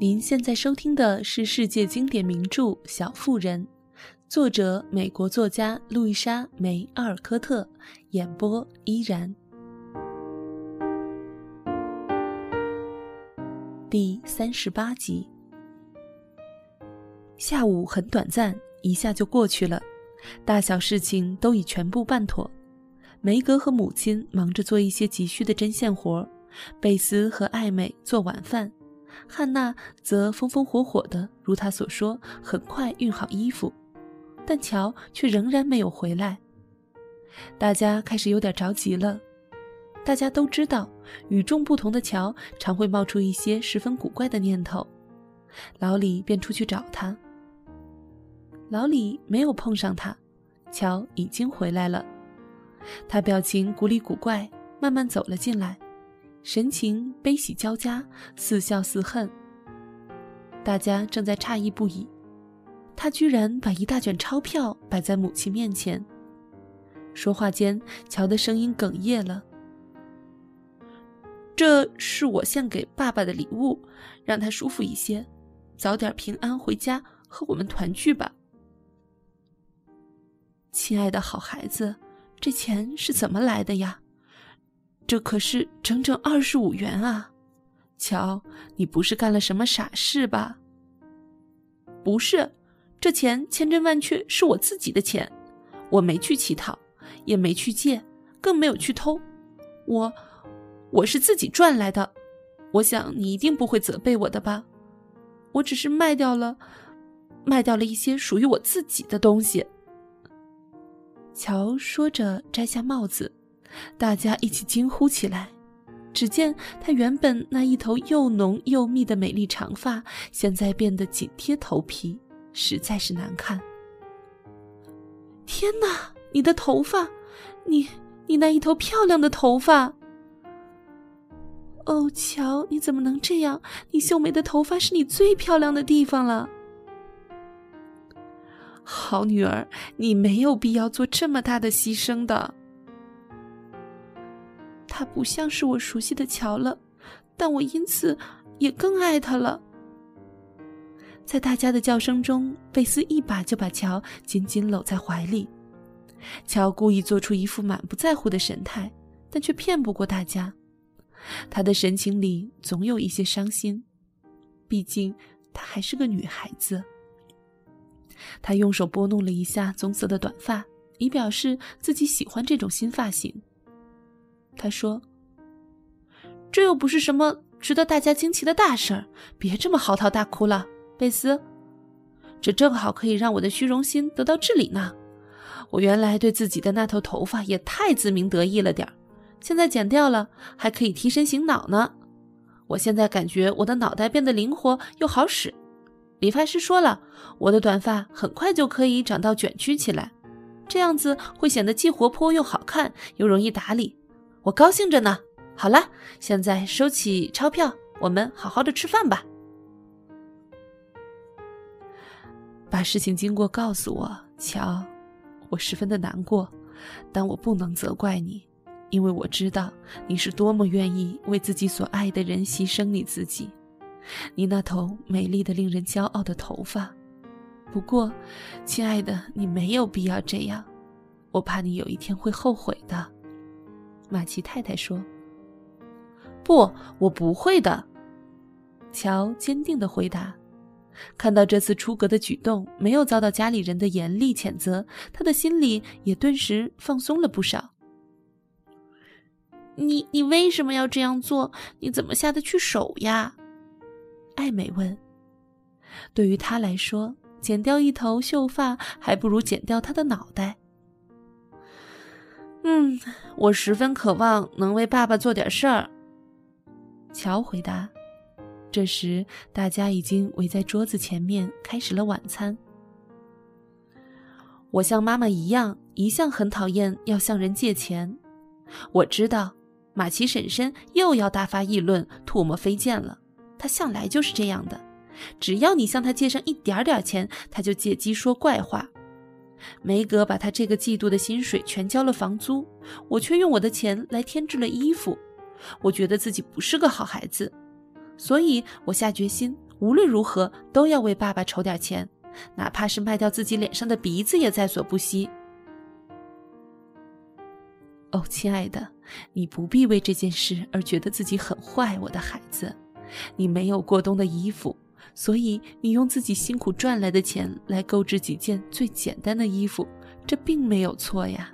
您现在收听的是世界经典名著《小妇人》，作者美国作家路易莎·梅·阿尔科特，演播依然。第三十八集。下午很短暂，一下就过去了，大小事情都已全部办妥。梅格和母亲忙着做一些急需的针线活，贝斯和艾美做晚饭。汉娜则风风火火的，如她所说，很快熨好衣服，但乔却仍然没有回来。大家开始有点着急了。大家都知道，与众不同的乔常会冒出一些十分古怪的念头。老李便出去找他。老李没有碰上他，乔已经回来了。他表情古里古怪，慢慢走了进来。神情悲喜交加，似笑似恨。大家正在诧异不已，他居然把一大卷钞票摆在母亲面前。说话间，乔的声音哽咽了：“这是我献给爸爸的礼物，让他舒服一些，早点平安回家和我们团聚吧。”亲爱的好孩子，这钱是怎么来的呀？这可是整整二十五元啊！乔，你不是干了什么傻事吧？不是，这钱千真万确是我自己的钱，我没去乞讨，也没去借，更没有去偷，我，我是自己赚来的。我想你一定不会责备我的吧？我只是卖掉了，卖掉了一些属于我自己的东西。乔说着，摘下帽子。大家一起惊呼起来。只见她原本那一头又浓又密的美丽长发，现在变得紧贴头皮，实在是难看。天哪，你的头发，你你那一头漂亮的头发！哦，乔，你怎么能这样？你秀美的头发是你最漂亮的地方了。好女儿，你没有必要做这么大的牺牲的。他不像是我熟悉的乔了，但我因此也更爱他了。在大家的叫声中，贝斯一把就把乔紧紧搂在怀里。乔故意做出一副满不在乎的神态，但却骗不过大家。他的神情里总有一些伤心，毕竟她还是个女孩子。他用手拨弄了一下棕色的短发，以表示自己喜欢这种新发型。他说：“这又不是什么值得大家惊奇的大事儿，别这么嚎啕大哭了，贝斯。这正好可以让我的虚荣心得到治理呢。我原来对自己的那头头发也太自鸣得意了点儿，现在剪掉了，还可以提神醒脑呢。我现在感觉我的脑袋变得灵活又好使。理发师说了，我的短发很快就可以长到卷曲起来，这样子会显得既活泼又好看，又容易打理。”我高兴着呢。好了，现在收起钞票，我们好好的吃饭吧。把事情经过告诉我，乔，我十分的难过，但我不能责怪你，因为我知道你是多么愿意为自己所爱的人牺牲你自己，你那头美丽的、令人骄傲的头发。不过，亲爱的，你没有必要这样，我怕你有一天会后悔的。马奇太太说：“不，我不会的。”乔坚定的回答。看到这次出格的举动没有遭到家里人的严厉谴责，他的心里也顿时放松了不少。你你为什么要这样做？你怎么下得去手呀？艾美问。对于他来说，剪掉一头秀发还不如剪掉他的脑袋。嗯，我十分渴望能为爸爸做点事儿。乔回答。这时，大家已经围在桌子前面开始了晚餐。我像妈妈一样，一向很讨厌要向人借钱。我知道，马奇婶婶又要大发议论、唾沫飞溅了。她向来就是这样的，只要你向她借上一点点钱，她就借机说怪话。梅格把他这个季度的薪水全交了房租，我却用我的钱来添置了衣服。我觉得自己不是个好孩子，所以我下决心，无论如何都要为爸爸筹点钱，哪怕是卖掉自己脸上的鼻子也在所不惜。哦，亲爱的，你不必为这件事而觉得自己很坏，我的孩子。你没有过冬的衣服，所以你用自己辛苦赚来的钱来购置几件最简单的衣服，这并没有错呀。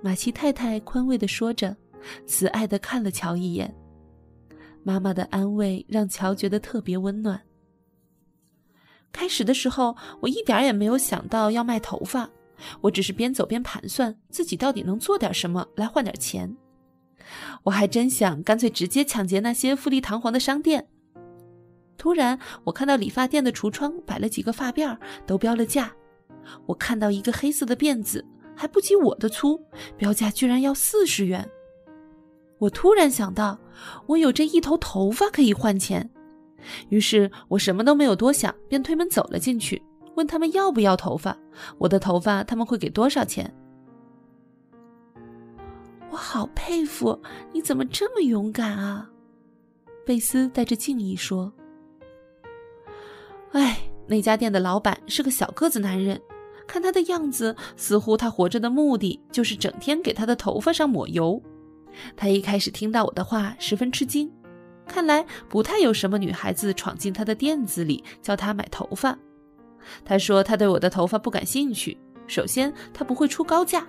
马奇太太宽慰地说着，慈爱地看了乔一眼。妈妈的安慰让乔觉得特别温暖。开始的时候，我一点也没有想到要卖头发，我只是边走边盘算自己到底能做点什么来换点钱。我还真想干脆直接抢劫那些富丽堂皇的商店。突然，我看到理发店的橱窗摆了几个发辫，都标了价。我看到一个黑色的辫子，还不及我的粗，标价居然要四十元。我突然想到，我有这一头头发可以换钱，于是我什么都没有多想，便推门走了进去，问他们要不要头发，我的头发他们会给多少钱。我好佩服你，怎么这么勇敢啊？贝斯带着敬意说：“哎，那家店的老板是个小个子男人，看他的样子，似乎他活着的目的就是整天给他的头发上抹油。”他一开始听到我的话，十分吃惊，看来不太有什么女孩子闯进他的店子里叫他买头发。他说他对我的头发不感兴趣，首先他不会出高价，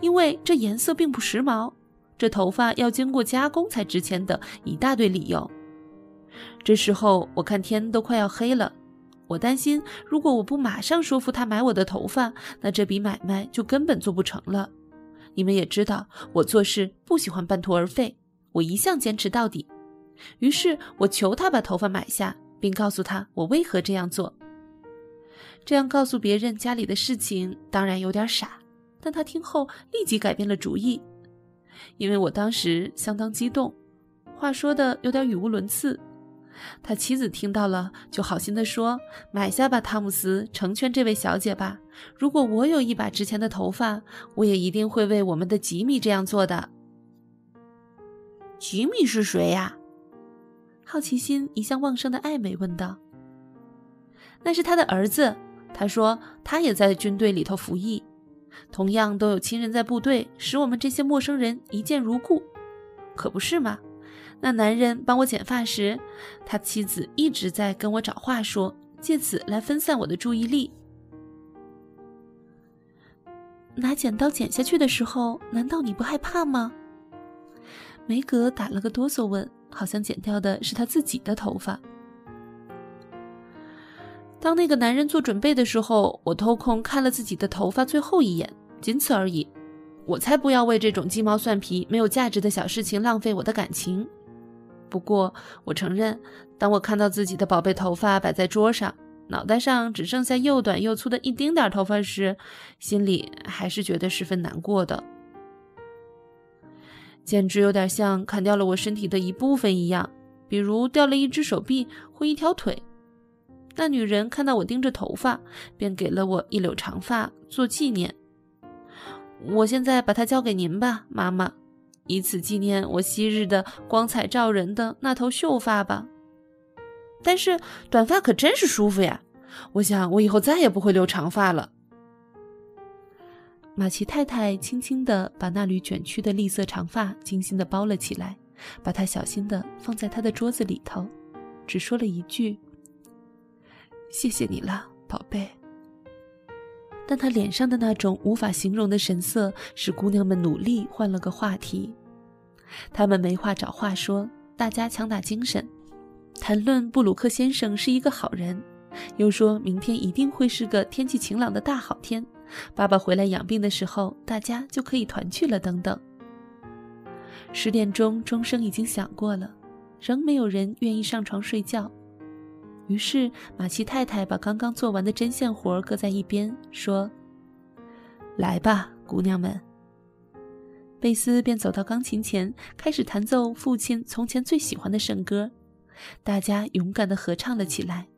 因为这颜色并不时髦，这头发要经过加工才值钱的一大堆理由。这时候我看天都快要黑了，我担心如果我不马上说服他买我的头发，那这笔买卖就根本做不成了。你们也知道，我做事不喜欢半途而废，我一向坚持到底。于是我求他把头发买下，并告诉他我为何这样做。这样告诉别人家里的事情，当然有点傻，但他听后立即改变了主意，因为我当时相当激动，话说的有点语无伦次。他妻子听到了，就好心地说：“买下吧，汤姆斯，成全这位小姐吧。如果我有一把值钱的头发，我也一定会为我们的吉米这样做的。”吉米是谁呀？好奇心一向旺盛的艾美问道。“那是他的儿子。”他说：“他也在军队里头服役，同样都有亲人在部队，使我们这些陌生人一见如故，可不是吗？”那男人帮我剪发时，他妻子一直在跟我找话说，借此来分散我的注意力。拿剪刀剪下去的时候，难道你不害怕吗？梅格打了个哆嗦，问，好像剪掉的是他自己的头发。当那个男人做准备的时候，我偷空看了自己的头发最后一眼，仅此而已。我才不要为这种鸡毛蒜皮、没有价值的小事情浪费我的感情。不过，我承认，当我看到自己的宝贝头发摆在桌上，脑袋上只剩下又短又粗的一丁点头发时，心里还是觉得十分难过的，简直有点像砍掉了我身体的一部分一样，比如掉了一只手臂或一条腿。那女人看到我盯着头发，便给了我一绺长发做纪念。我现在把它交给您吧，妈妈。以此纪念我昔日的光彩照人的那头秀发吧。但是短发可真是舒服呀！我想我以后再也不会留长发了。马奇太太轻轻地把那缕卷曲的栗色长发精心地包了起来，把它小心地放在她的桌子里头，只说了一句：“谢谢你了，宝贝。”但他脸上的那种无法形容的神色，使姑娘们努力换了个话题。他们没话找话说，大家强打精神，谈论布鲁克先生是一个好人，又说明天一定会是个天气晴朗的大好天，爸爸回来养病的时候，大家就可以团聚了。等等。十点钟钟声已经响过了，仍没有人愿意上床睡觉。于是，马奇太太把刚刚做完的针线活搁在一边，说：“来吧，姑娘们。”贝斯便走到钢琴前，开始弹奏父亲从前最喜欢的圣歌。大家勇敢地合唱了起来，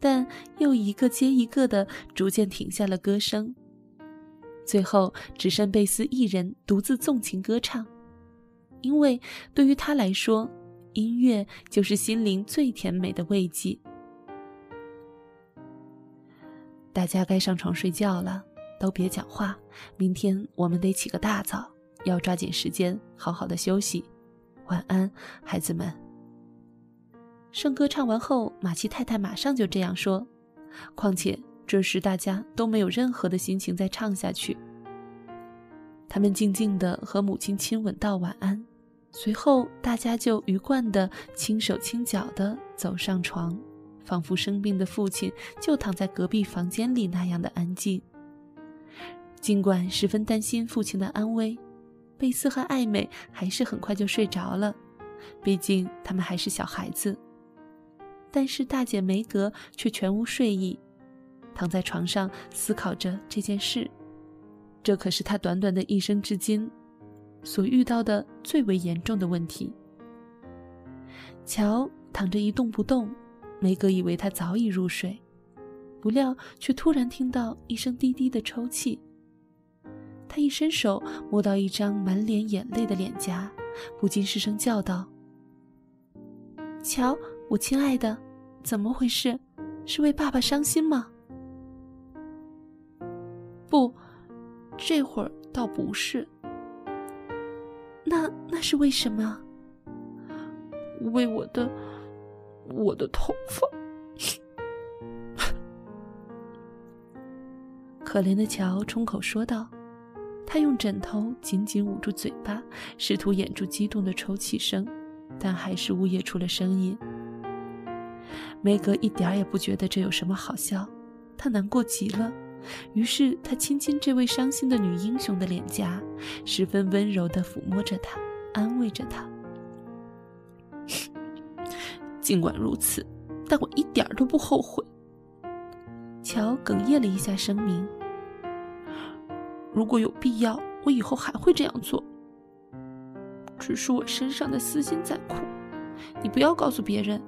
但又一个接一个的逐渐停下了歌声。最后，只剩贝斯一人独自纵情歌唱，因为对于他来说。音乐就是心灵最甜美的慰藉。大家该上床睡觉了，都别讲话。明天我们得起个大早，要抓紧时间好好的休息。晚安，孩子们。圣歌唱完后，马奇太太马上就这样说。况且这时大家都没有任何的心情再唱下去。他们静静地和母亲亲吻道晚安，随后大家就鱼贯地轻手轻脚地走上床。仿佛生病的父亲就躺在隔壁房间里那样的安静。尽管十分担心父亲的安危，贝斯和艾美还是很快就睡着了，毕竟他们还是小孩子。但是大姐梅格却全无睡意，躺在床上思考着这件事。这可是她短短的一生至今所遇到的最为严重的问题。乔躺着一动不动。梅格以为他早已入睡，不料却突然听到一声低低的抽泣。他一伸手摸到一张满脸眼泪的脸颊，不禁失声叫道：“乔，我亲爱的，怎么回事？是为爸爸伤心吗？”“不，这会儿倒不是。那那是为什么？为我的。”我的头发，可怜的乔冲口说道。他用枕头紧紧捂住嘴巴，试图掩住激动的抽泣声，但还是呜咽出了声音。梅格一点也不觉得这有什么好笑，他难过极了。于是他亲亲这位伤心的女英雄的脸颊，十分温柔地抚摸着她，安慰着她。尽管如此，但我一点儿都不后悔。乔哽咽了一下，声明：“如果有必要，我以后还会这样做。只是我身上的私心在哭，你不要告诉别人。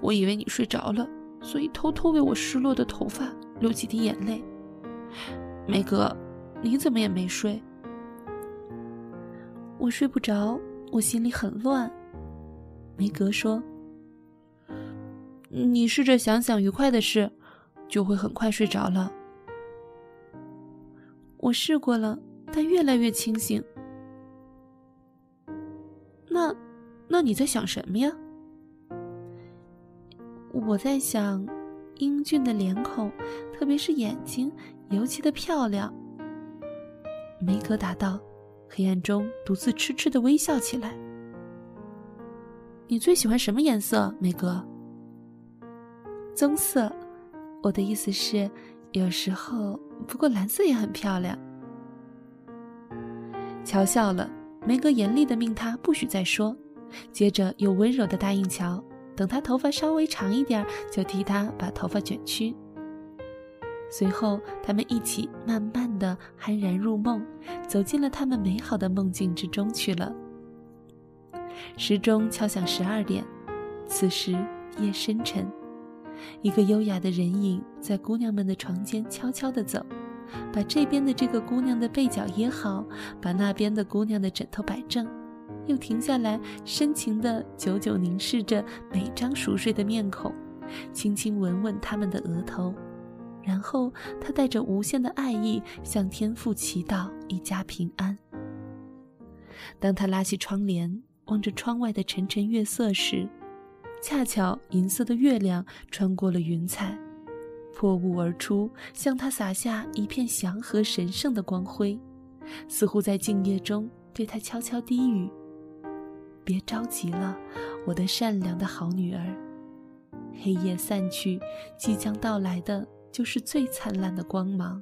我以为你睡着了，所以偷偷为我失落的头发流几滴眼泪。梅格，你怎么也没睡？我睡不着，我心里很乱。”梅格说。你试着想想愉快的事，就会很快睡着了。我试过了，但越来越清醒。那，那你在想什么呀？我在想，英俊的脸孔，特别是眼睛，尤其的漂亮。梅格答道，黑暗中独自痴痴的微笑起来。你最喜欢什么颜色，梅格？棕色，我的意思是，有时候不过蓝色也很漂亮。乔笑了，梅格严厉的命他不许再说，接着又温柔的答应乔，等他头发稍微长一点，就替他把头发卷曲。随后，他们一起慢慢的酣然入梦，走进了他们美好的梦境之中去了。时钟敲响十二点，此时夜深沉。一个优雅的人影在姑娘们的床间悄悄地走，把这边的这个姑娘的被角掖好，把那边的姑娘的枕头摆正，又停下来，深情地久久凝视着每张熟睡的面孔，轻轻吻吻他们的额头，然后他带着无限的爱意向天父祈祷一家平安。当他拉起窗帘，望着窗外的沉沉月色时，恰巧银色的月亮穿过了云彩，破雾而出，向他洒下一片祥和神圣的光辉，似乎在静夜中对他悄悄低语：“别着急了，我的善良的好女儿。黑夜散去，即将到来的就是最灿烂的光芒。”